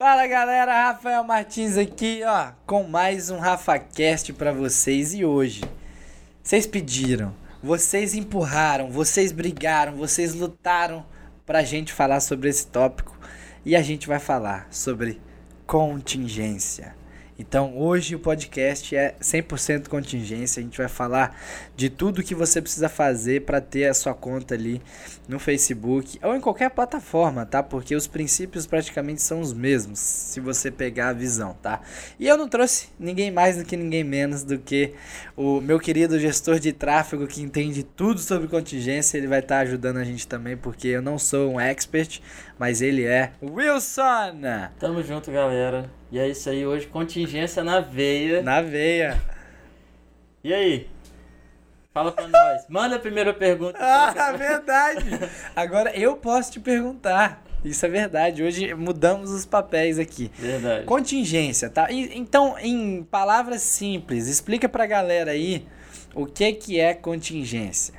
Fala galera, Rafael Martins aqui, ó, com mais um RafaCast pra vocês e hoje vocês pediram, vocês empurraram, vocês brigaram, vocês lutaram pra gente falar sobre esse tópico e a gente vai falar sobre contingência. Então, hoje o podcast é 100% contingência. A gente vai falar de tudo que você precisa fazer para ter a sua conta ali no Facebook ou em qualquer plataforma, tá? Porque os princípios praticamente são os mesmos, se você pegar a visão, tá? E eu não trouxe ninguém mais do que ninguém menos do que o meu querido gestor de tráfego que entende tudo sobre contingência. Ele vai estar tá ajudando a gente também, porque eu não sou um expert, mas ele é. Wilson! Tamo junto, galera. E é isso aí, hoje contingência na veia. Na veia. E aí? Fala pra nós. Manda a primeira pergunta. Ah, verdade. Agora eu posso te perguntar. Isso é verdade. Hoje mudamos os papéis aqui. Verdade. Contingência, tá? E, então, em palavras simples, explica pra galera aí o que que é contingência.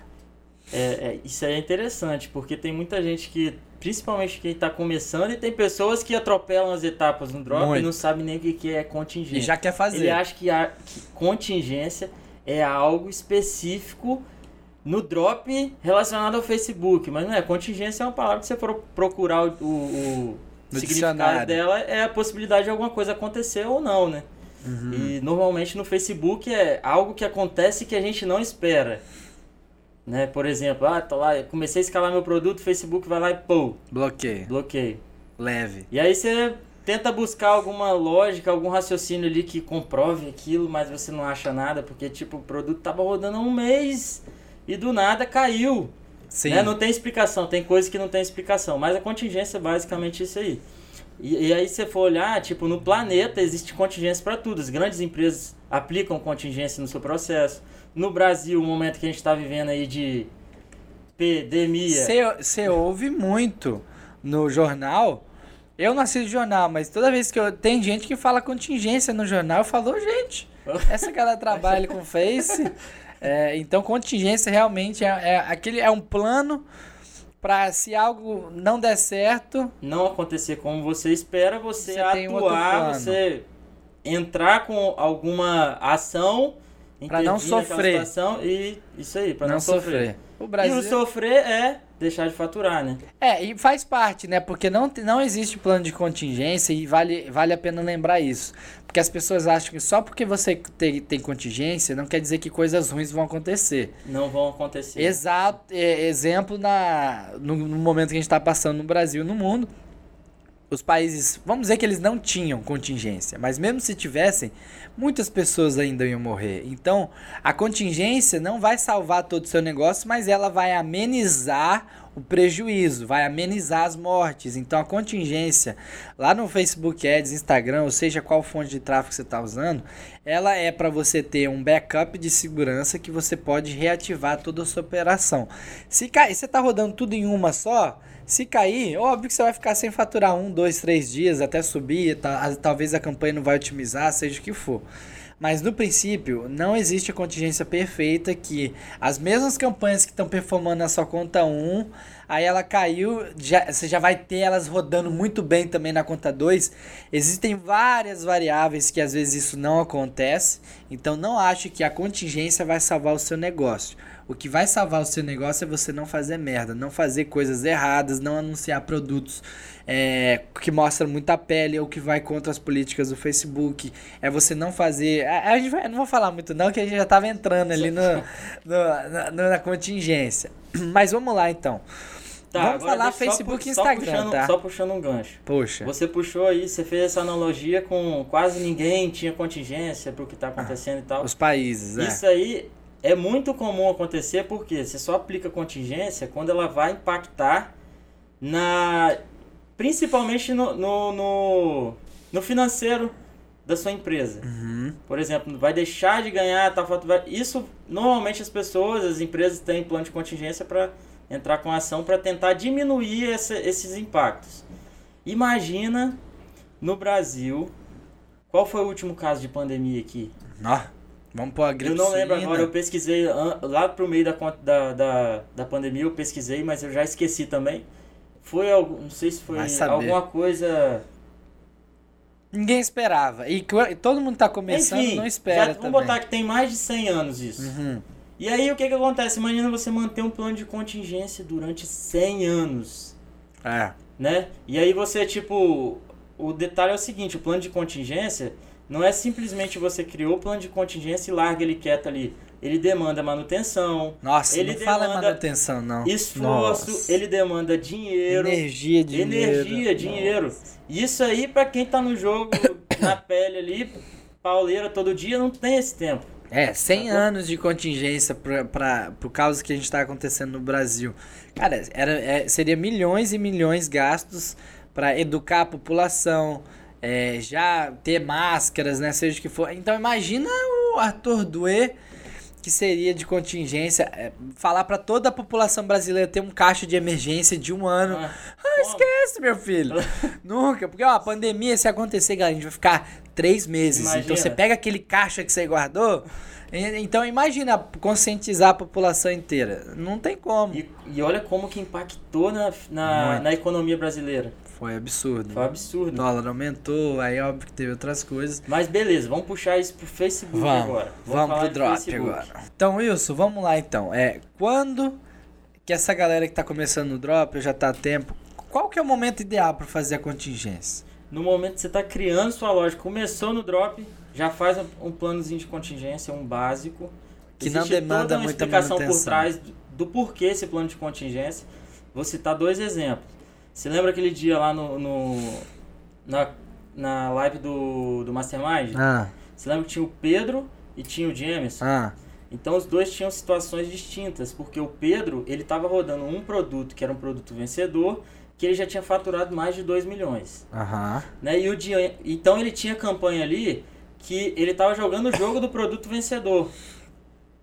É, é, isso aí é interessante, porque tem muita gente que principalmente quem está começando, e tem pessoas que atropelam as etapas no drop Muito. e não sabem nem o que é contingência. E já quer fazer. Ele acha que, a, que contingência é algo específico no drop relacionado ao Facebook, mas não é. Contingência é uma palavra que você for procurar o, o, o significado dela, é a possibilidade de alguma coisa acontecer ou não, né? Uhum. E normalmente no Facebook é algo que acontece que a gente não espera. Né? Por exemplo, ah, tô lá, comecei a escalar meu produto, Facebook vai lá e pô. Bloqueio. Bloqueio. Leve. E aí você tenta buscar alguma lógica, algum raciocínio ali que comprove aquilo, mas você não acha nada, porque tipo, o produto tava rodando há um mês e do nada caiu. Sim. Né? Não tem explicação, tem coisas que não tem explicação, mas a contingência é basicamente isso aí. E, e aí você for olhar, tipo, no planeta existe contingência para tudo. As grandes empresas aplicam contingência no seu processo no Brasil, o momento que a gente está vivendo aí de pandemia. Você ouve muito no jornal. Eu não assisto jornal, mas toda vez que eu. Tem gente que fala contingência no jornal, eu falo, gente, essa cara trabalha com Face. É, então, contingência realmente é, é, aquele, é um plano para se algo não der certo. Não acontecer como você espera, você, você atuar, você entrar com alguma ação para não sofrer. E isso aí, para não, não, sofrer. sofrer. O Brasil... E o sofrer é deixar de faturar, né? É, e faz parte, né? Porque não, não existe plano de contingência e vale, vale a pena lembrar isso. Porque as pessoas acham que só porque você tem, tem contingência não quer dizer que coisas ruins vão acontecer. Não vão acontecer. Exato. É, exemplo na, no, no momento que a gente está passando no Brasil e no mundo os países, vamos dizer que eles não tinham contingência, mas mesmo se tivessem, muitas pessoas ainda iam morrer. Então, a contingência não vai salvar todo o seu negócio, mas ela vai amenizar o prejuízo, vai amenizar as mortes. Então, a contingência lá no Facebook Ads, Instagram, ou seja, qual fonte de tráfego você está usando, ela é para você ter um backup de segurança que você pode reativar toda a sua operação. Se cair, você está rodando tudo em uma só, se cair, óbvio que você vai ficar sem faturar um, dois, três dias até subir, tá, talvez a campanha não vai otimizar, seja o que for. Mas no princípio, não existe a contingência perfeita que as mesmas campanhas que estão performando na sua conta 1, aí ela caiu, já, você já vai ter elas rodando muito bem também na conta 2. Existem várias variáveis que às vezes isso não acontece, então não ache que a contingência vai salvar o seu negócio. O que vai salvar o seu negócio é você não fazer merda, não fazer coisas erradas, não anunciar produtos é, que mostram muita pele ou que vai contra as políticas do Facebook. É você não fazer. A, a gente vai, não vou falar muito, não, que a gente já estava entrando ali no, no, na, na contingência. Mas vamos lá então. Tá, Vamos falar Facebook e Instagram, só puxando, tá? Só puxando um gancho. Puxa. Você puxou aí, você fez essa analogia com quase ninguém tinha contingência pro que tá acontecendo ah, e tal. Os países, é. Isso aí é muito comum acontecer porque você só aplica contingência quando ela vai impactar na principalmente no, no, no, no financeiro da sua empresa. Uhum. Por exemplo, vai deixar de ganhar fato. Isso normalmente as pessoas, as empresas têm plano de contingência para entrar com ação para tentar diminuir essa, esses impactos. Imagina no Brasil qual foi o último caso de pandemia aqui? Ah. Vamos pôr a gripe Eu não lembro agora, eu pesquisei lá pro meio da, da, da, da pandemia, eu pesquisei, mas eu já esqueci também. Foi algum, não sei se foi alguma coisa Ninguém esperava. E todo mundo tá começando Enfim, não espera já, Vamos botar que tem mais de 100 anos isso. Uhum. E aí o que que acontece? Imagina você manter um plano de contingência durante 100 anos. É. Né? E aí você, tipo... O detalhe é o seguinte, o plano de contingência não é simplesmente você criou o plano de contingência e larga ele quieto ali. Ele demanda manutenção. Nossa, ele não fala manutenção, não. Esforço, Nossa. ele demanda dinheiro. Energia, dinheiro. Energia, dinheiro. Nossa. Isso aí, para quem tá no jogo, na pele ali, pauleira todo dia, não tem esse tempo. É, 100 tá anos de contingência para o caso que a gente está acontecendo no Brasil. Cara, era, é, seria milhões e milhões gastos para educar a população, é, já ter máscaras, né? Seja o que for. Então imagina o Arthur Duê que seria de contingência é, falar para toda a população brasileira ter um caixa de emergência de um ano. Ah, ah esquece, meu filho. Nunca. Porque, ó, a pandemia, se acontecer, galera, a gente vai ficar três meses. Imagina. Então você pega aquele caixa que você guardou. Então imagina conscientizar a população inteira. Não tem como. E, e olha como que impactou na, na, na economia brasileira. Foi absurdo. Foi absurdo. O dólar aumentou, aí óbvio que teve outras coisas. Mas beleza, vamos puxar isso pro Facebook vamos, agora. Vamos, vamos pro drop Facebook. agora. Então, Wilson, vamos lá então. É, quando que essa galera que tá começando no drop, já tá a tempo, qual que é o momento ideal para fazer a contingência? No momento que você tá criando sua loja, começou no drop, já faz um planozinho de contingência, um básico. Que Existe não demanda toda uma muita explicação por trás do, do porquê esse plano de contingência. Vou citar dois exemplos. Você lembra aquele dia lá no, no na, na live do, do Mastermind? Ah. Você lembra que tinha o Pedro e tinha o Jameson? Ah. Então os dois tinham situações distintas, porque o Pedro, ele estava rodando um produto que era um produto vencedor, que ele já tinha faturado mais de 2 milhões. Aham. Né? E o então ele tinha campanha ali que ele estava jogando o jogo do produto vencedor.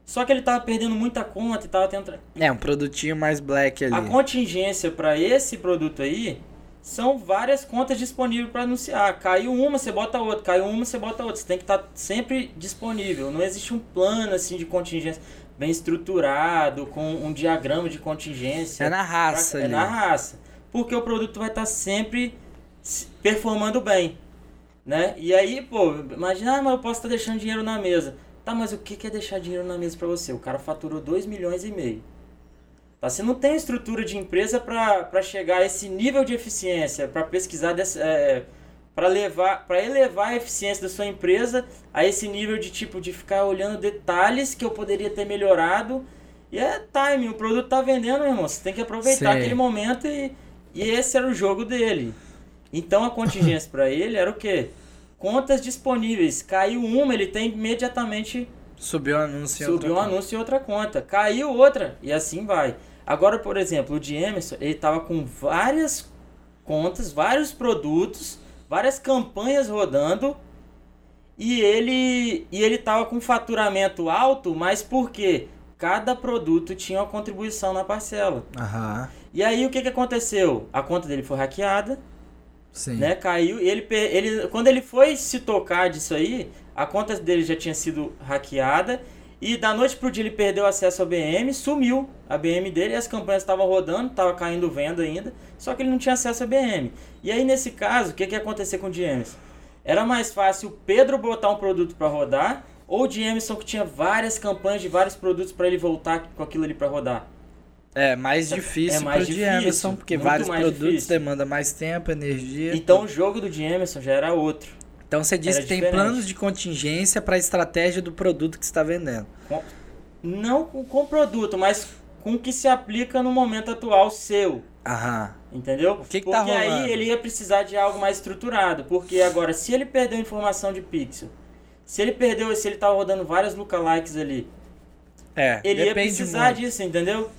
Só que ele tava perdendo muita conta e tava tendo. É, um produtinho mais black ali. A contingência para esse produto aí são várias contas disponíveis para anunciar. Caiu uma, você bota outra. Caiu uma, você bota outra. Você tem que estar tá sempre disponível. Não existe um plano assim de contingência bem estruturado, com um diagrama de contingência. É na raça. Pra... É na raça. Porque o produto vai estar tá sempre performando bem. Né? E aí, pô, imagina, ah, mas eu posso estar tá deixando dinheiro na mesa. Tá, mas o que é deixar dinheiro na mesa para você? O cara faturou 2 milhões e meio. Tá, você não tem estrutura de empresa para chegar a esse nível de eficiência, para pesquisar, é, para levar, para elevar a eficiência da sua empresa a esse nível de tipo de ficar olhando detalhes que eu poderia ter melhorado. E é time, o produto tá vendendo, meu irmão. Você tem que aproveitar Sei. aquele momento e, e esse era o jogo dele. Então a contingência para ele era o quê? Contas disponíveis. Caiu uma, ele tem imediatamente. Subiu o anúncio em Subiu um anúncio em outra conta. Caiu outra. E assim vai. Agora, por exemplo, o de Emerson, ele tava com várias contas, vários produtos, várias campanhas rodando. E ele e ele tava com faturamento alto, mas por quê? Cada produto tinha uma contribuição na parcela. Aham. E aí o que, que aconteceu? A conta dele foi hackeada Sim. Né? Caiu. Ele, ele, quando ele foi se tocar disso aí, a conta dele já tinha sido hackeada. E da noite pro dia ele perdeu acesso ao BM, sumiu a BM dele, as campanhas estavam rodando, estava caindo venda ainda, só que ele não tinha acesso a BM. E aí nesse caso, o que, que ia acontecer com o Jameson? Era mais fácil o Pedro botar um produto para rodar, ou o Jameson que tinha várias campanhas de vários produtos para ele voltar com aquilo ali para rodar. É mais difícil é mais pro difícil, Emerson, porque vários produtos difícil. demandam mais tempo, energia. Então o jogo do Emerson já era outro. Então você disse que tem planos de contingência para a estratégia do produto que está vendendo. Com, não com o produto, mas com o que se aplica no momento atual seu. Aham. Entendeu? O que, que tá porque tá aí ele ia precisar de algo mais estruturado. Porque agora, se ele perdeu informação de pixel, se ele perdeu, se ele tá rodando vários lookalikes ali, é, ele ia precisar muito. disso, entendeu?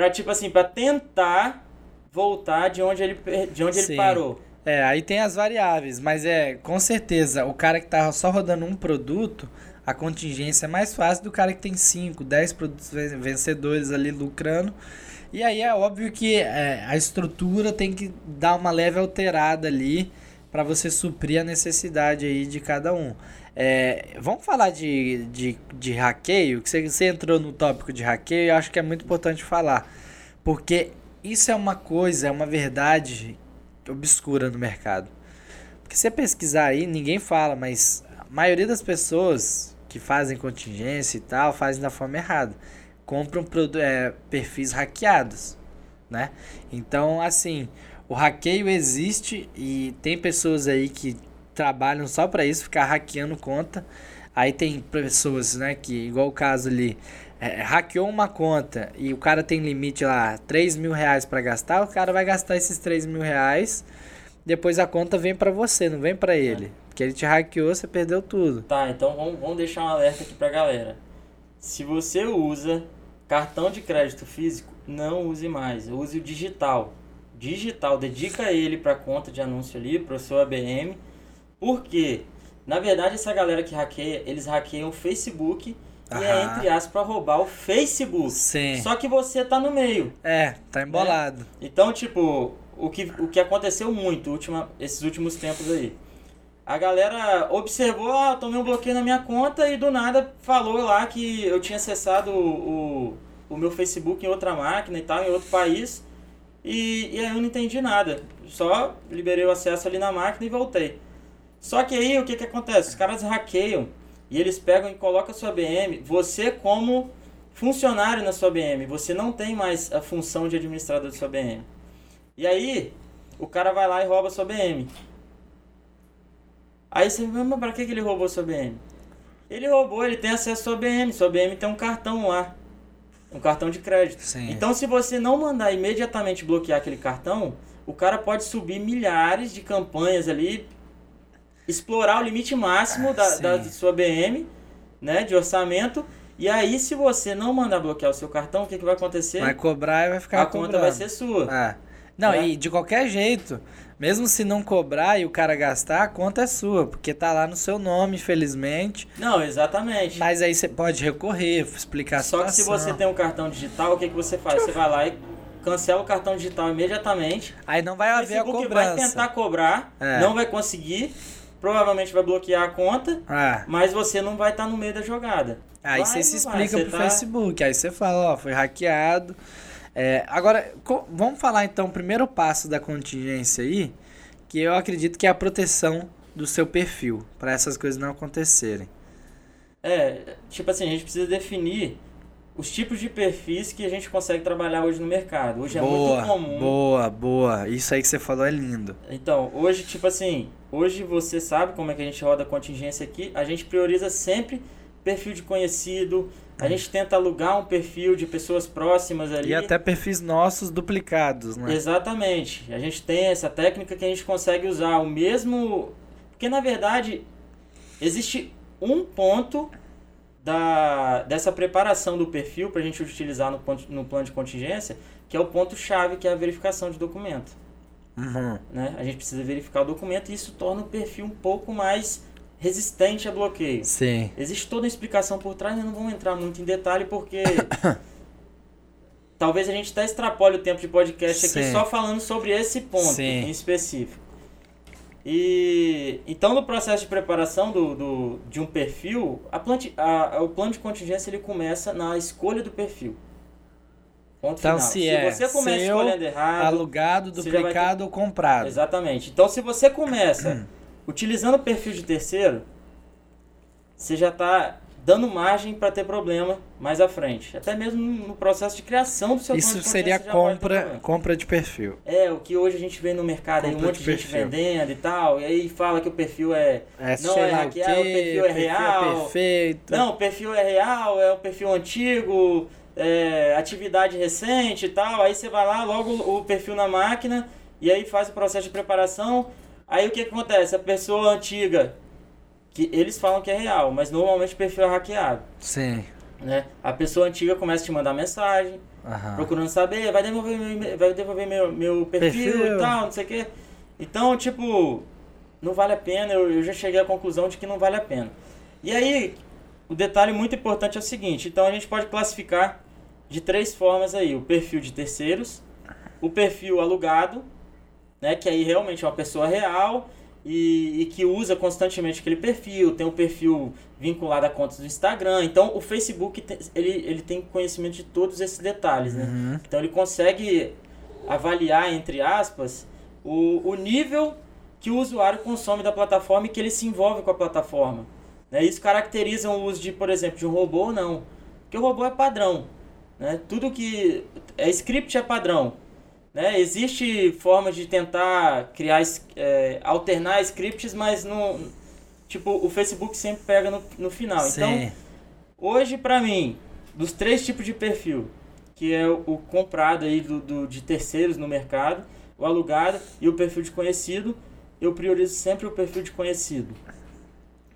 Pra, tipo assim, pra tentar voltar de onde ele, de onde ele parou. É, aí tem as variáveis, mas é, com certeza, o cara que tá só rodando um produto, a contingência é mais fácil do cara que tem 5, 10 produtos vencedores ali lucrando. E aí é óbvio que é, a estrutura tem que dar uma leve alterada ali para você suprir a necessidade aí de cada um. É, vamos falar de, de, de hackeio, que você, você entrou no tópico de hackeio e acho que é muito importante falar. Porque isso é uma coisa, é uma verdade obscura no mercado. que você pesquisar aí, ninguém fala, mas a maioria das pessoas que fazem contingência e tal, fazem da forma errada. Compram é, perfis hackeados, né? Então, assim, o hackeio existe e tem pessoas aí que trabalham só para isso, ficar hackeando conta. Aí tem pessoas, né, que, igual o caso ali, é, hackeou uma conta e o cara tem limite lá, 3 mil reais para gastar, o cara vai gastar esses 3 mil reais, depois a conta vem para você, não vem para ele. É. Porque ele te hackeou, você perdeu tudo. Tá, então vamos, vamos deixar um alerta aqui pra galera. Se você usa cartão de crédito físico, não use mais, use o digital. Digital, dedica ele para conta de anúncio ali, para o seu ABM. Porque, na verdade, essa galera que hackeia, eles hackeiam o Facebook e é, entre aspas, pra roubar o Facebook. Sim. Só que você tá no meio. É, tá embolado. Né? Então, tipo, o que, o que aconteceu muito última, esses últimos tempos aí. A galera observou, ah, tomei um bloqueio na minha conta e do nada falou lá que eu tinha acessado o, o, o meu Facebook em outra máquina e tal, em outro país. E, e aí eu não entendi nada. Só liberei o acesso ali na máquina e voltei. Só que aí o que, que acontece? Os caras hackeiam e eles pegam e colocam a sua BM, você como funcionário na sua BM, você não tem mais a função de administrador da sua BM. E aí, o cara vai lá e rouba a sua BM. Aí você, mas pra que ele roubou a sua BM? Ele roubou, ele tem acesso à sua BM, sua BM tem um cartão lá. Um cartão de crédito. Sim. Então, se você não mandar imediatamente bloquear aquele cartão, o cara pode subir milhares de campanhas ali explorar o limite máximo da, da sua BM, né, de orçamento. E aí, se você não mandar bloquear o seu cartão, o que, que vai acontecer? Vai cobrar e vai ficar A cobrando. conta vai ser sua. É. Não, é. e de qualquer jeito, mesmo se não cobrar e o cara gastar, a conta é sua, porque tá lá no seu nome, felizmente. Não, exatamente. Mas aí você pode recorrer, explicar a Só situação. que se você tem um cartão digital, o que, que você faz? Você vai lá e cancela o cartão digital imediatamente. Aí não vai haver a cobrança. vai tentar cobrar, é. não vai conseguir provavelmente vai bloquear a conta, ah. mas você não vai estar tá no meio da jogada. Aí você se explica vai, pro tá... Facebook, aí você fala, ó, foi hackeado. É, agora, vamos falar então o primeiro passo da contingência aí, que eu acredito que é a proteção do seu perfil, para essas coisas não acontecerem. É, tipo assim, a gente precisa definir os tipos de perfis que a gente consegue trabalhar hoje no mercado. Hoje boa, é muito comum. Boa, boa. Isso aí que você falou é lindo. Então, hoje, tipo assim, hoje você sabe como é que a gente roda a contingência aqui. A gente prioriza sempre perfil de conhecido. A gente tenta alugar um perfil de pessoas próximas ali. E até perfis nossos duplicados, né? Exatamente. A gente tem essa técnica que a gente consegue usar o mesmo. Porque na verdade existe um ponto da, dessa preparação do perfil para a gente utilizar no, no plano de contingência, que é o ponto-chave, que é a verificação de documento. Uhum. Né? A gente precisa verificar o documento e isso torna o perfil um pouco mais resistente a bloqueio. Sim. Existe toda uma explicação por trás, mas não vamos entrar muito em detalhe porque talvez a gente até extrapole o tempo de podcast aqui Sim. só falando sobre esse ponto Sim. em específico. E então no processo de preparação do, do, de um perfil, a planti, a, o plano de contingência ele começa na escolha do perfil. Ponto então final. se, se é você começa seu, escolhendo errado, alugado, duplicado ter... ou comprado. Exatamente. Então se você começa utilizando o perfil de terceiro, você já está dando margem para ter problema mais à frente. Até mesmo no processo de criação do seu Isso seria compra, compra de perfil. É, o que hoje a gente vê no mercado, aí um monte de, de gente vendendo e tal, e aí fala que o perfil é, é não é hackeado, o, perfil é, real. É perfeito. Não, o perfil é real, é um perfil antigo, é, atividade recente e tal. Aí você vai lá, logo o perfil na máquina, e aí faz o processo de preparação. Aí o que acontece? A pessoa antiga que eles falam que é real, mas normalmente o perfil é hackeado. Sim. Né? A pessoa antiga começa a te mandar mensagem, procurando saber, vai devolver meu, vai devolver meu, meu perfil, perfil, e tal, não sei o quê. Então, tipo, não vale a pena, eu, eu já cheguei à conclusão de que não vale a pena. E aí, o detalhe muito importante é o seguinte, então a gente pode classificar de três formas aí, o perfil de terceiros, o perfil alugado, né, que aí realmente é uma pessoa real e, e, que usa constantemente aquele perfil, tem um perfil vinculado a contas do Instagram. Então o Facebook tem, ele, ele tem conhecimento de todos esses detalhes, né? Uhum. Então ele consegue avaliar, entre aspas, o, o nível que o usuário consome da plataforma e que ele se envolve com a plataforma. Né? Isso caracteriza o uso de, por exemplo, de um robô ou não. Porque o robô é padrão. Né? Tudo que é script é padrão. Né? Existe forma de tentar criar, é, alternar scripts, mas não, tipo, o Facebook sempre pega no, no final. Sim. Então, hoje para mim, dos três tipos de perfil, que é o, o comprado aí do, do, de terceiros no mercado, o alugado e o perfil de conhecido, eu priorizo sempre o perfil de conhecido.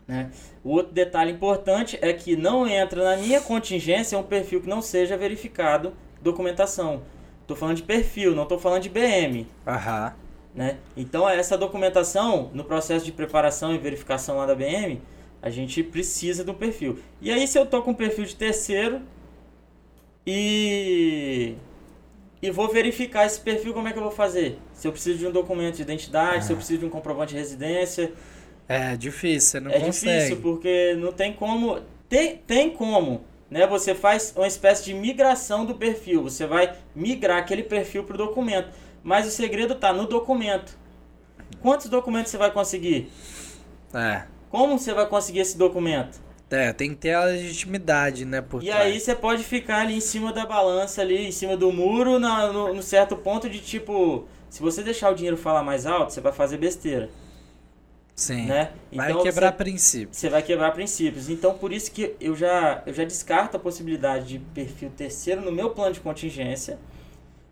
Né? O outro detalhe importante é que não entra na minha contingência um perfil que não seja verificado documentação. Estou falando de perfil, não estou falando de BM. Aham. Né? Então essa documentação, no processo de preparação e verificação lá da BM, a gente precisa do perfil. E aí se eu estou com um perfil de terceiro e e vou verificar esse perfil, como é que eu vou fazer? Se eu preciso de um documento de identidade, ah. se eu ah. preciso de um comprovante de residência. É difícil, você não é consegue. É difícil, porque não tem como. Tem, tem como, né? Você faz uma espécie de migração do perfil. Você vai migrar aquele perfil para o documento. Mas o segredo está no documento. Quantos documentos você vai conseguir? É. Como você vai conseguir esse documento? É, tem que ter a legitimidade, né? Por e trás. aí você pode ficar ali em cima da balança, ali em cima do muro, na, no, no, certo ponto de tipo, se você deixar o dinheiro falar mais alto, você vai fazer besteira. Sim. Né? Vai então, quebrar você, princípios. Você vai quebrar princípios. Então por isso que eu já, eu já descarto a possibilidade de perfil terceiro no meu plano de contingência.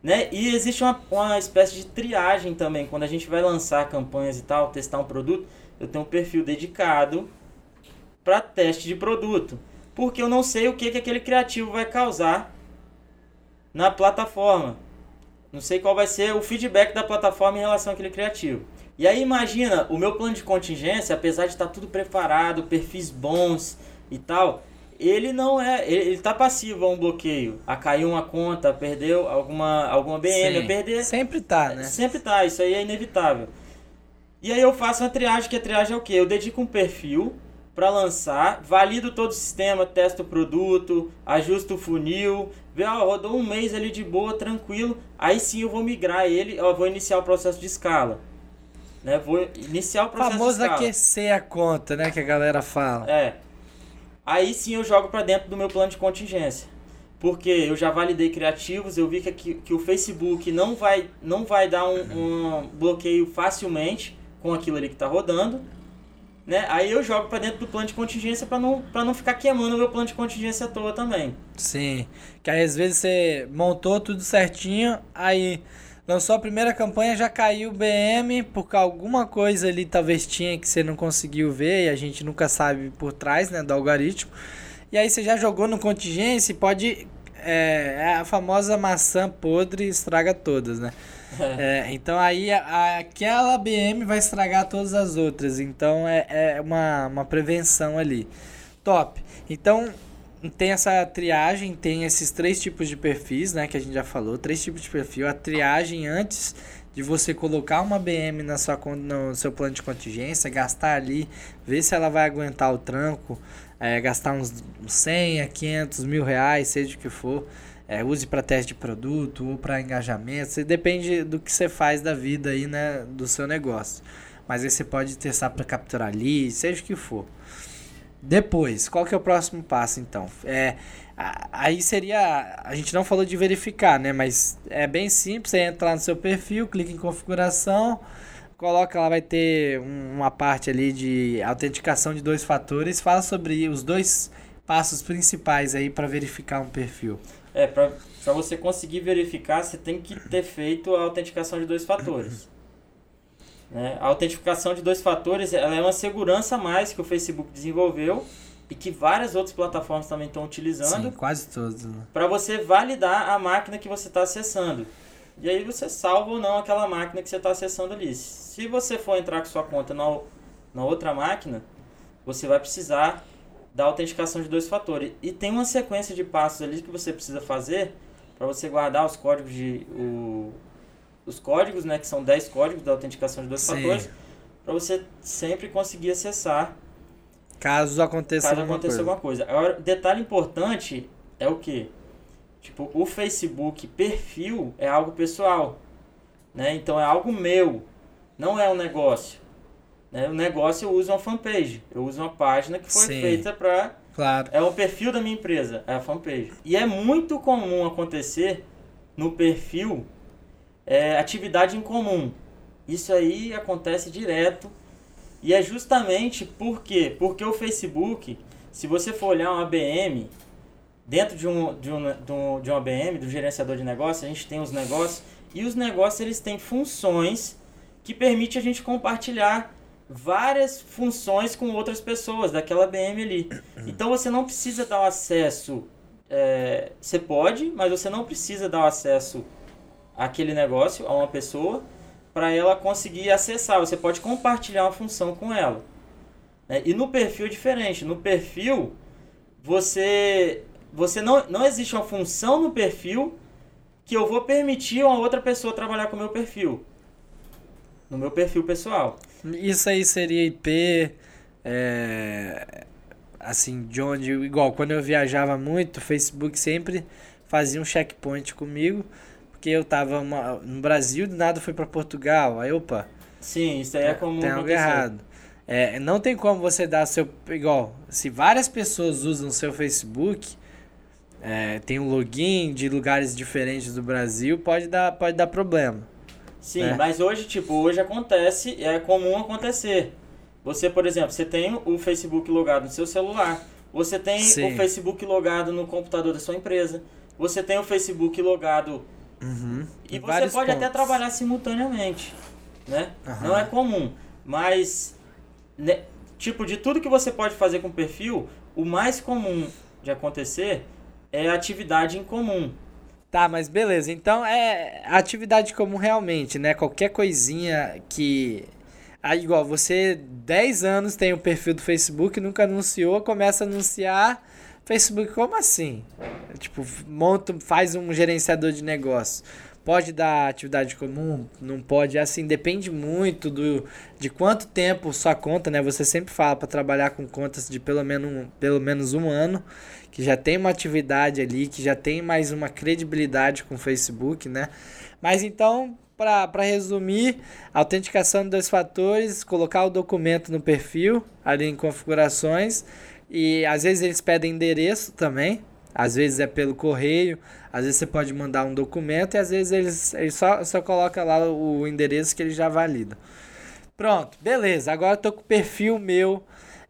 Né? E existe uma, uma espécie de triagem também. Quando a gente vai lançar campanhas e tal, testar um produto, eu tenho um perfil dedicado para teste de produto, porque eu não sei o que, que aquele criativo vai causar na plataforma. Não sei qual vai ser o feedback da plataforma em relação àquele criativo. E aí imagina, o meu plano de contingência, apesar de estar tudo preparado, perfis bons e tal, ele não é, ele, está passivo a um bloqueio, a cair uma conta, perdeu alguma alguma BM, Sim, perder. Sempre tá, né? Sempre tá, isso aí é inevitável. E aí eu faço uma triagem, que a triagem é o quê? Eu dedico um perfil para lançar, valido todo o sistema, testo o produto, ajusto o funil, vê, ó, rodou um mês ali de boa, tranquilo, aí sim eu vou migrar ele, ó, vou iniciar o processo de escala. Né? Vou iniciar o processo famoso de escala. aquecer a conta, né, que a galera fala. É. Aí sim eu jogo para dentro do meu plano de contingência. Porque eu já validei criativos, eu vi que, que, que o Facebook não vai, não vai dar um, um bloqueio facilmente com aquilo ali que está rodando né? Aí eu jogo para dentro do plano de contingência para não, pra não ficar queimando o meu plano de contingência à toa também. Sim. Que aí às vezes você montou tudo certinho, aí lançou a primeira campanha, já caiu o BM, porque alguma coisa ali talvez tinha que você não conseguiu ver e a gente nunca sabe por trás, né, do algoritmo. E aí você já jogou no contingência e pode. É, é a famosa maçã podre estraga todas, né? É, então aí a, a, aquela BM vai estragar todas as outras. Então é, é uma, uma prevenção ali. Top. Então tem essa triagem, tem esses três tipos de perfis, né? Que a gente já falou, três tipos de perfil. A triagem antes de você colocar uma BM na sua, no seu plano de contingência, gastar ali, ver se ela vai aguentar o tranco, é, gastar uns 100 a 500 mil reais, seja o que for é, use para teste de produto ou para engajamento. Você depende do que você faz da vida aí, né, do seu negócio. Mas aí você pode testar para capturar ali, seja o que for. Depois, qual que é o próximo passo então? É, aí seria, a gente não falou de verificar, né, mas é bem simples, você entra lá no seu perfil, clica em configuração, coloca lá vai ter uma parte ali de autenticação de dois fatores, fala sobre os dois passos principais aí para verificar um perfil. É, para você conseguir verificar, você tem que ter feito a autenticação de dois fatores. Né? A autentificação de dois fatores ela é uma segurança a mais que o Facebook desenvolveu e que várias outras plataformas também estão utilizando. Sim, quase todas. Né? Para você validar a máquina que você está acessando. E aí você salva ou não aquela máquina que você está acessando ali. Se você for entrar com sua conta na, na outra máquina, você vai precisar da autenticação de dois fatores. E tem uma sequência de passos ali que você precisa fazer para você guardar os códigos de o, os códigos, né, que são 10 códigos da autenticação de dois Sim. fatores, para você sempre conseguir acessar caso aconteça, caso alguma, aconteça coisa. alguma coisa. Agora, detalhe importante é o que? Tipo, o Facebook perfil é algo pessoal, né? Então é algo meu, não é um negócio. Né? O negócio eu uso uma fanpage. Eu uso uma página que foi Sim. feita para. Claro. É o perfil da minha empresa, é a fanpage. E é muito comum acontecer no perfil é, atividade em comum. Isso aí acontece direto. E é justamente por quê? Porque o Facebook, se você for olhar uma ABM, dentro de um, de um, de um, de um ABM, do gerenciador de negócios, a gente tem os negócios, e os negócios eles têm funções que permite a gente compartilhar várias funções com outras pessoas daquela BM ali. Então você não precisa dar o acesso. É, você pode, mas você não precisa dar o acesso àquele negócio a uma pessoa para ela conseguir acessar. Você pode compartilhar uma função com ela. É, e no perfil é diferente. No perfil, você, você não, não existe uma função no perfil que eu vou permitir a outra pessoa trabalhar com o meu perfil. No meu perfil pessoal. Isso aí seria IP, é, assim, de onde, igual, quando eu viajava muito, o Facebook sempre fazia um checkpoint comigo, porque eu tava uma, no Brasil, do nada fui para Portugal, aí opa. Sim, isso aí é comum Tem algo errado. É, não tem como você dar seu, igual, se várias pessoas usam seu Facebook, é, tem um login de lugares diferentes do Brasil, pode dar, pode dar problema. Sim, é. mas hoje, tipo, hoje acontece, é comum acontecer. Você, por exemplo, você tem o Facebook logado no seu celular, você tem Sim. o Facebook logado no computador da sua empresa, você tem o Facebook logado uhum. e você pode pontos. até trabalhar simultaneamente, né? Uhum. Não é comum, mas né, tipo de tudo que você pode fazer com o perfil, o mais comum de acontecer é atividade em comum. Tá, mas beleza. Então é atividade comum realmente, né? Qualquer coisinha que. Aí, ah, igual, você 10 anos tem o um perfil do Facebook, nunca anunciou, começa a anunciar. Facebook, como assim? Tipo, monta, faz um gerenciador de negócio. Pode dar atividade comum? Não pode? Assim, depende muito do, de quanto tempo sua conta, né? Você sempre fala para trabalhar com contas de pelo menos, pelo menos um ano que já tem uma atividade ali, que já tem mais uma credibilidade com o Facebook, né? Mas então, para resumir, autenticação de dois fatores, colocar o documento no perfil, ali em configurações, e às vezes eles pedem endereço também, às vezes é pelo correio, às vezes você pode mandar um documento e às vezes eles, eles só, só coloca lá o endereço que ele já valida. Pronto, beleza. Agora eu tô com o perfil meu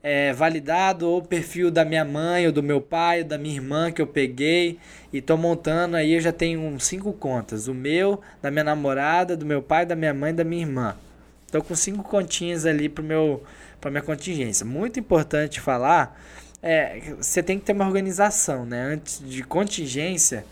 é, validado ou o perfil da minha mãe, ou do meu pai, ou da minha irmã que eu peguei e tô montando aí eu já tenho cinco contas, o meu, da minha namorada, do meu pai, da minha mãe, da minha irmã. Tô com cinco continhas ali pro meu para minha contingência. Muito importante falar, é, você tem que ter uma organização, né? Antes de contingência,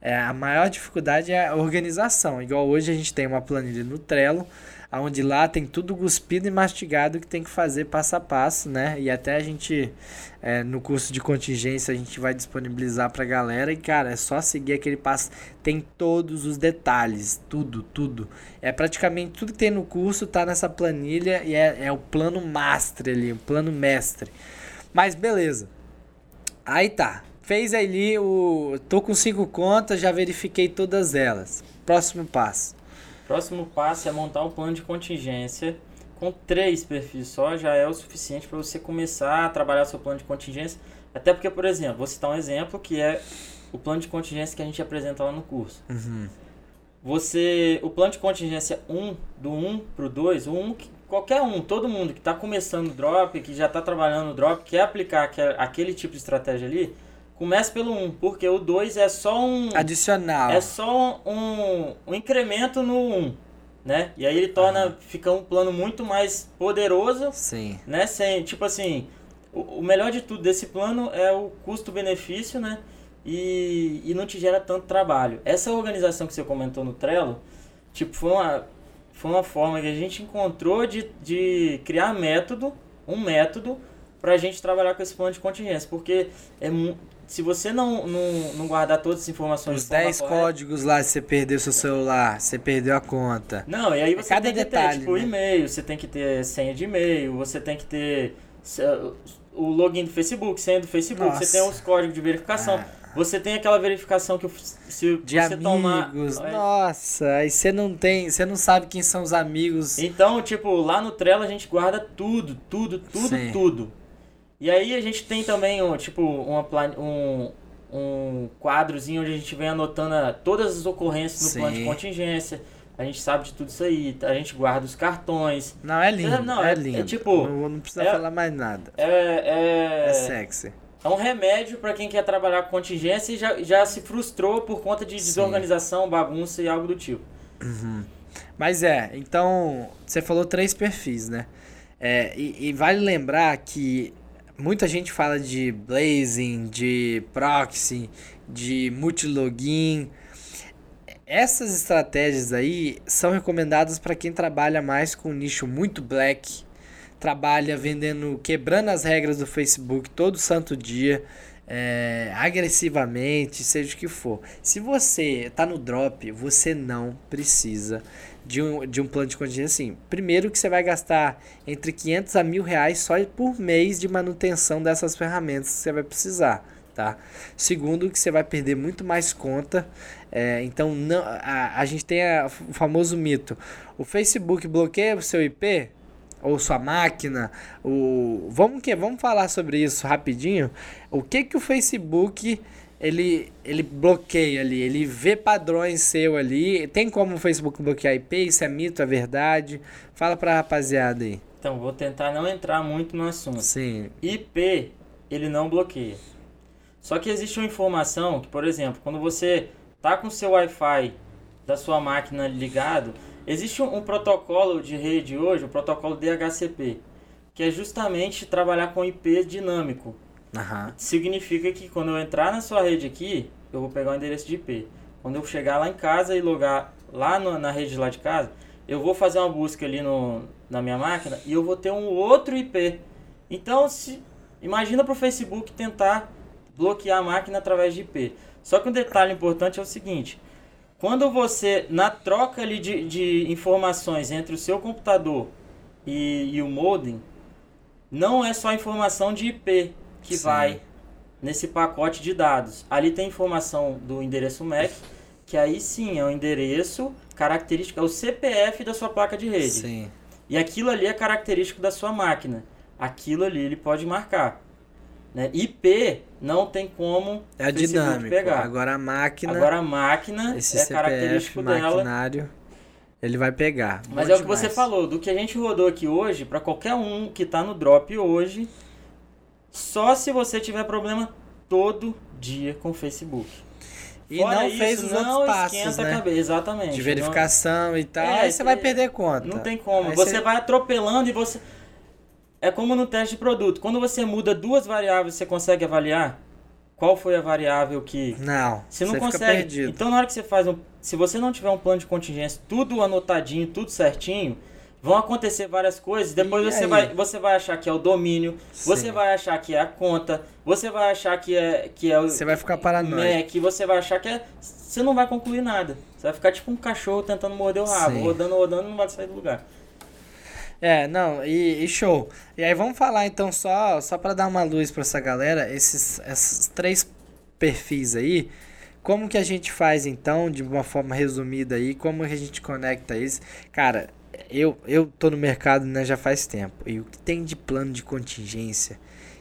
é, a maior dificuldade é a organização. Igual hoje a gente tem uma planilha no Trello onde lá tem tudo cuspido e mastigado que tem que fazer passo a passo, né? E até a gente, é, no curso de contingência, a gente vai disponibilizar pra galera e, cara, é só seguir aquele passo. Tem todos os detalhes, tudo, tudo. É praticamente tudo que tem no curso tá nessa planilha e é, é o plano master ali, o plano mestre. Mas beleza. Aí tá. Fez ali o. Tô com cinco contas, já verifiquei todas elas. Próximo passo. Próximo passo é montar um plano de contingência com três perfis só já é o suficiente para você começar a trabalhar seu plano de contingência. Até porque, por exemplo, vou citar um exemplo que é o plano de contingência que a gente apresenta lá no curso. Uhum. Você, o plano de contingência 1, do 1 para o 2, o 1, qualquer um, todo mundo que está começando o drop, que já está trabalhando no drop, quer aplicar aquele tipo de estratégia ali, Comece pelo 1, porque o 2 é só um. Adicional. É só um, um incremento no 1. Né? E aí ele torna. Uhum. Fica um plano muito mais poderoso. Sim. Né? Sem, tipo assim. O, o melhor de tudo desse plano é o custo-benefício, né? E, e não te gera tanto trabalho. Essa organização que você comentou no Trello, tipo, foi uma, foi uma forma que a gente encontrou de, de criar método, um método, para a gente trabalhar com esse plano de contingência. Porque é, se você não, não, não guardar todas as informações... Os 10 códigos lá, se você perdeu seu celular, você perdeu a conta. Não, e aí você Cada tem que detalhe, ter, tipo, né? e-mail, você tem que ter senha de e-mail, você tem que ter o login do Facebook, senha do Facebook, Nossa. você tem os códigos de verificação. Ah. Você tem aquela verificação que se de você amigos. tomar. Nossa, aí você não tem. Você não sabe quem são os amigos. Então, tipo, lá no Trello a gente guarda tudo, tudo, tudo, Sim. tudo. E aí a gente tem também, um, tipo, uma um, um quadrozinho onde a gente vem anotando todas as ocorrências no Sim. plano de contingência. A gente sabe de tudo isso aí, a gente guarda os cartões. Não, é lindo. Não, é, é lindo. É, tipo. Não, não precisa é, falar mais nada. É, é, é sexy. É um remédio para quem quer trabalhar com contingência e já, já se frustrou por conta de desorganização, Sim. bagunça e algo do tipo. Uhum. Mas é, então, você falou três perfis, né? É, e, e vale lembrar que muita gente fala de blazing, de proxy, de multilogin. Essas estratégias aí são recomendadas para quem trabalha mais com um nicho muito black, trabalha vendendo, quebrando as regras do Facebook todo santo dia, é, agressivamente, seja o que for. Se você está no drop, você não precisa de um, de um plano de contingência assim. Primeiro que você vai gastar entre 500 a mil reais só por mês de manutenção dessas ferramentas que você vai precisar. Tá? Segundo, que você vai perder muito mais conta. É, então, não, a, a gente tem a, o famoso mito: o Facebook bloqueia o seu IP ou sua máquina. O, vamos que vamos falar sobre isso rapidinho. O que que o Facebook ele, ele bloqueia ali, ele vê padrões seu ali. Tem como o Facebook bloquear IP? Isso é mito, é verdade? Fala pra rapaziada aí. Então, vou tentar não entrar muito no assunto. Sim. IP, ele não bloqueia. Só que existe uma informação que, por exemplo, quando você tá com o seu Wi-Fi da sua máquina ligado, existe um, um protocolo de rede hoje, o protocolo DHCP, que é justamente trabalhar com IP dinâmico. Uhum. Significa que quando eu entrar na sua rede aqui, eu vou pegar o endereço de IP. Quando eu chegar lá em casa e logar lá no, na rede lá de casa, eu vou fazer uma busca ali no, na minha máquina e eu vou ter um outro IP. Então, se, imagina para o Facebook tentar bloquear a máquina através de IP. Só que um detalhe importante é o seguinte: quando você, na troca ali de, de informações entre o seu computador e, e o modem, não é só informação de IP, que Sim. vai nesse pacote de dados. Ali tem informação do endereço MAC, que aí sim é o endereço característico, é o CPF da sua placa de rede. Sim. E aquilo ali é característico da sua máquina. Aquilo ali ele pode marcar. Né? IP não tem como é dinâmico. pegar. Agora a máquina. Agora a máquina esse é CPF, característico maquinário, dela. Ele vai pegar. Mas é o que você falou, do que a gente rodou aqui hoje, para qualquer um que está no drop hoje, só se você tiver problema todo dia com o Facebook. E Fora não isso, fez os não outros passos, né? Cabeça, exatamente. De verificação não... e tal. É, aí você vai perder conta. Não tem como. Aí você, você vai atropelando e você... É como no teste de produto. Quando você muda duas variáveis, você consegue avaliar qual foi a variável que... Não, você não você consegue. Então, na hora que você faz um... Se você não tiver um plano de contingência, tudo anotadinho, tudo certinho vão acontecer várias coisas. Depois você vai, você vai achar que é o domínio, Sim. você vai achar que é a conta, você vai achar que é que é o Você vai ficar paranoico. que você vai achar que é você não vai concluir nada. Você vai ficar tipo um cachorro tentando morder o rabo, Sim. rodando, rodando, não vai sair do lugar. É, não, e, e, show. E aí vamos falar então só só para dar uma luz para essa galera, esses esses três perfis aí, como que a gente faz então, de uma forma resumida aí, como que a gente conecta isso? Cara, eu, eu tô no mercado né, já faz tempo. E o que tem de plano de contingência?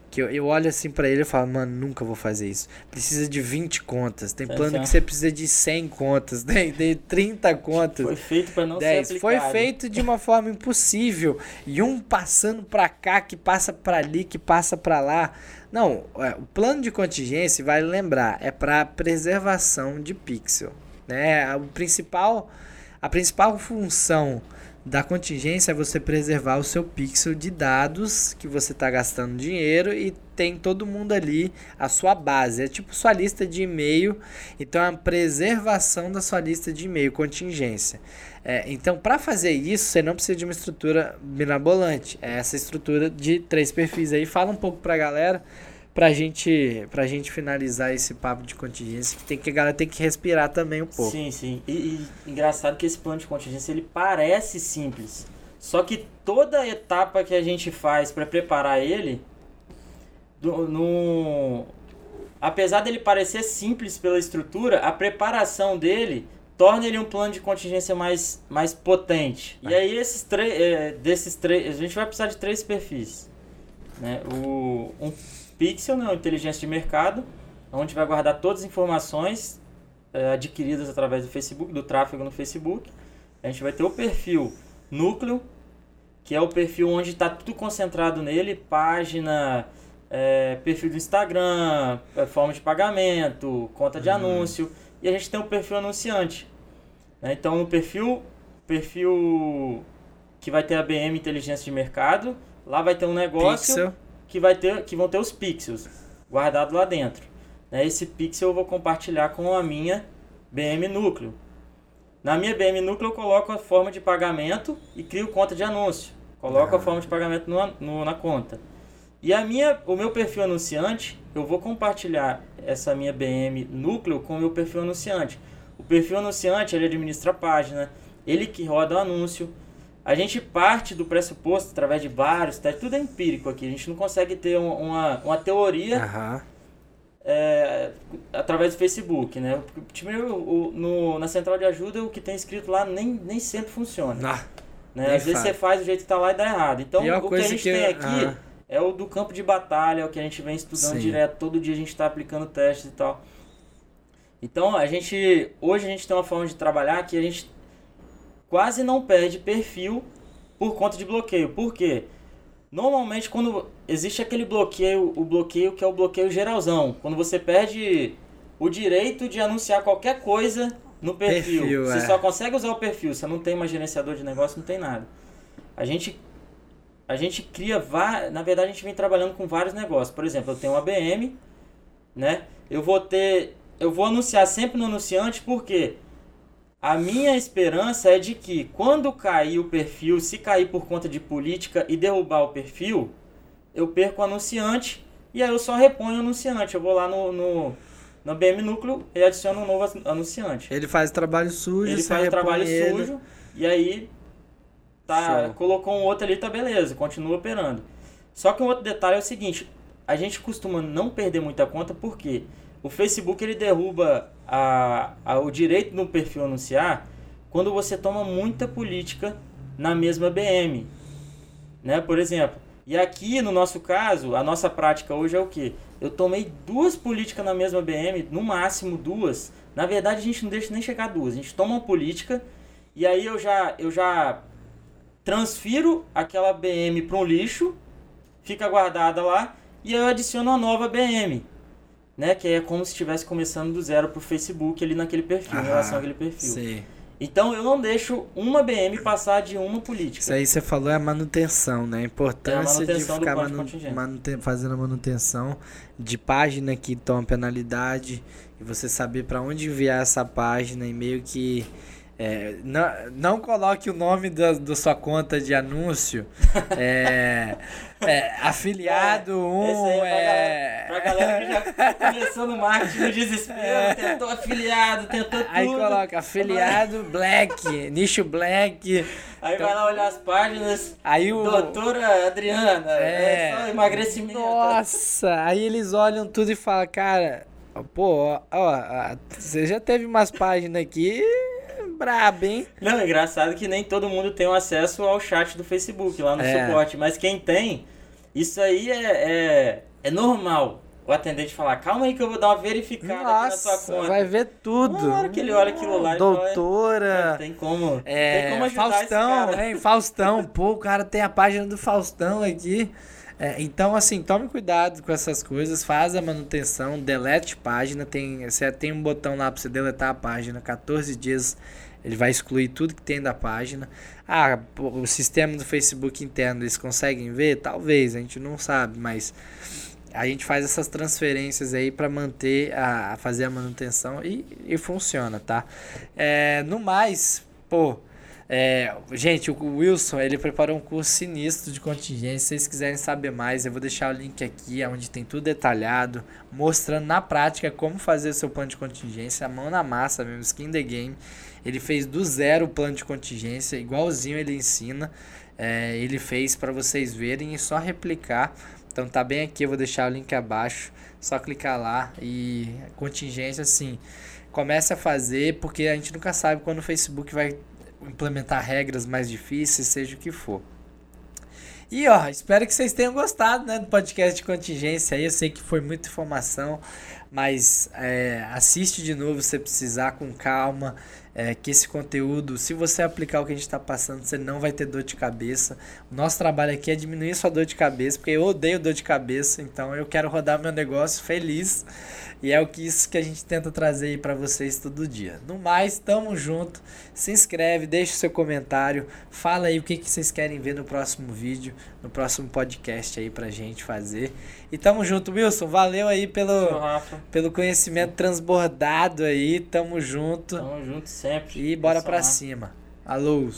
Que eu, eu olho assim para ele e falo, mano, nunca vou fazer isso. Precisa de 20 contas. Tem plano que você precisa de 100 contas, tem, tem 30 contas. Foi feito para não 10. ser aplicado. Foi feito de uma forma impossível. E um passando para cá, que passa para ali, que passa para lá. Não, é, o plano de contingência, vale lembrar, é para preservação de pixel. Né? O principal, a principal função da contingência é você preservar o seu pixel de dados que você está gastando dinheiro e tem todo mundo ali a sua base. É tipo sua lista de e-mail. Então é a preservação da sua lista de e-mail, contingência. É, então, para fazer isso, você não precisa de uma estrutura mirabolante. É essa estrutura de três perfis aí. Fala um pouco para a galera pra gente, pra gente finalizar esse papo de contingência, que tem que a galera tem que respirar também um pouco. Sim, sim. E, e engraçado que esse plano de contingência ele parece simples. Só que toda etapa que a gente faz para preparar ele, do, no, apesar dele parecer simples pela estrutura, a preparação dele torna ele um plano de contingência mais, mais potente. E aí esses três, é, desses três, a gente vai precisar de três perfis, né? O um pixel, né, inteligência de mercado, onde vai guardar todas as informações é, adquiridas através do Facebook, do tráfego no Facebook. A gente vai ter o perfil núcleo, que é o perfil onde está tudo concentrado nele, página, é, perfil do Instagram, é, forma de pagamento, conta de uhum. anúncio e a gente tem o perfil anunciante. Né? Então, no perfil, perfil que vai ter a BM Inteligência de Mercado, lá vai ter um negócio pixel. Que vai ter que vão ter os pixels guardados lá dentro. Né? Esse pixel eu vou compartilhar com a minha BM Núcleo. Na minha BM Núcleo eu coloco a forma de pagamento e crio conta de anúncio. Coloco ah. a forma de pagamento no, no, na conta. E a minha, o meu perfil anunciante, eu vou compartilhar essa minha BM núcleo com o meu perfil anunciante. O perfil anunciante, ele administra a página, ele que roda o anúncio. A gente parte do pressuposto, através de vários testes, tudo é empírico aqui. A gente não consegue ter uma, uma teoria uhum. é, através do Facebook, né? Tipo, o, no, na central de ajuda, o que tem escrito lá nem, nem sempre funciona. Ah, né? Às vezes você faz do jeito que está lá e dá errado. Então, o que a gente que tem aqui... Ah é o do campo de batalha, é o que a gente vem estudando Sim. direto, todo dia a gente está aplicando testes e tal. Então, a gente hoje a gente tem uma forma de trabalhar que a gente quase não perde perfil por conta de bloqueio. Por quê? Normalmente quando existe aquele bloqueio, o bloqueio que é o bloqueio geralzão, quando você perde o direito de anunciar qualquer coisa no perfil. perfil você é. só consegue usar o perfil, você não tem mais gerenciador de negócio, não tem nada. A gente a gente cria, na verdade a gente vem trabalhando com vários negócios. Por exemplo, eu tenho uma BM, né? Eu vou ter, eu vou anunciar sempre no anunciante porque a minha esperança é de que quando cair o perfil, se cair por conta de política e derrubar o perfil, eu perco o anunciante e aí eu só reponho o anunciante. Eu vou lá no, no, no BM Núcleo e adiciono um novo anunciante. Ele faz trabalho sujo, ele faz o trabalho ele. sujo e aí Tá, colocou um outro ali, tá beleza, continua operando. Só que um outro detalhe é o seguinte, a gente costuma não perder muita conta porque o Facebook ele derruba a, a, o direito no perfil anunciar quando você toma muita política na mesma BM. Né? Por exemplo, e aqui no nosso caso, a nossa prática hoje é o que? Eu tomei duas políticas na mesma BM, no máximo duas. Na verdade, a gente não deixa nem chegar duas. A gente toma uma política e aí eu já, eu já transfiro aquela BM para um lixo, fica guardada lá e eu adiciono uma nova BM, né? Que é como se estivesse começando do zero para o Facebook ali naquele perfil, em relação àquele perfil. Sim. Então eu não deixo uma BM passar de uma política. Isso aí você falou é a manutenção, né? A importância é a de ficar manu manuten fazendo a manutenção de página que toma penalidade e você saber para onde enviar essa página e meio que é, não, não coloque o nome da, da sua conta de anúncio. é, é, afiliado é, um. É, pra, galera, pra galera que já começou no marketing no desespero, é. tentou afiliado, tentou tudo. Aí coloca afiliado black, nicho black. Aí então, vai lá olhar as páginas. Aí o. Doutora Adriana, é, é só emagrecimento. Nossa, aí eles olham tudo e falam, cara, pô, ó, ó você já teve umas páginas aqui brabo, hein? Não, é engraçado que nem todo mundo tem acesso ao chat do Facebook lá no é. suporte, mas quem tem, isso aí é, é, é normal. O atendente falar, calma aí que eu vou dar uma verificada Nossa, na sua conta. Vai ver tudo. Na hora que ele olha aquilo lá Doutora. Fala, é, tem como. É, tem como ajudar Faustão, hein? Faustão. Pô, o cara tem a página do Faustão aqui. É, então, assim, tome cuidado com essas coisas, faz a manutenção, delete página, tem, você tem um botão lá para você deletar a página, 14 dias ele vai excluir tudo que tem da página. Ah, o sistema do Facebook interno eles conseguem ver? Talvez, a gente não sabe, mas a gente faz essas transferências aí para manter a, fazer a manutenção e, e funciona, tá? É, no mais, pô, é, gente, o Wilson ele preparou um curso sinistro de contingência. Se vocês quiserem saber mais, eu vou deixar o link aqui, onde tem tudo detalhado, mostrando na prática como fazer seu plano de contingência, mão na massa mesmo, skin the game. Ele fez do zero o plano de contingência, igualzinho ele ensina. É, ele fez para vocês verem e só replicar Então tá bem aqui, eu vou deixar o link abaixo. Só clicar lá e contingência assim. Comece a fazer, porque a gente nunca sabe quando o Facebook vai implementar regras mais difíceis, seja o que for. E ó, espero que vocês tenham gostado né, do podcast de contingência. Eu sei que foi muita informação, mas é, assiste de novo se precisar com calma é, que esse conteúdo, se você aplicar o que a gente está passando, você não vai ter dor de cabeça. O nosso trabalho aqui é diminuir sua dor de cabeça, porque eu odeio dor de cabeça, então eu quero rodar meu negócio feliz. E é o que isso que a gente tenta trazer aí para vocês todo dia. No mais, tamo junto. Se inscreve, deixa o seu comentário, fala aí o que, que vocês querem ver no próximo vídeo, no próximo podcast aí pra gente fazer. E tamo junto, Wilson. Valeu aí pelo, pelo conhecimento transbordado aí. Tamo junto. Tamo junto sempre. E bora pra cima. Alô.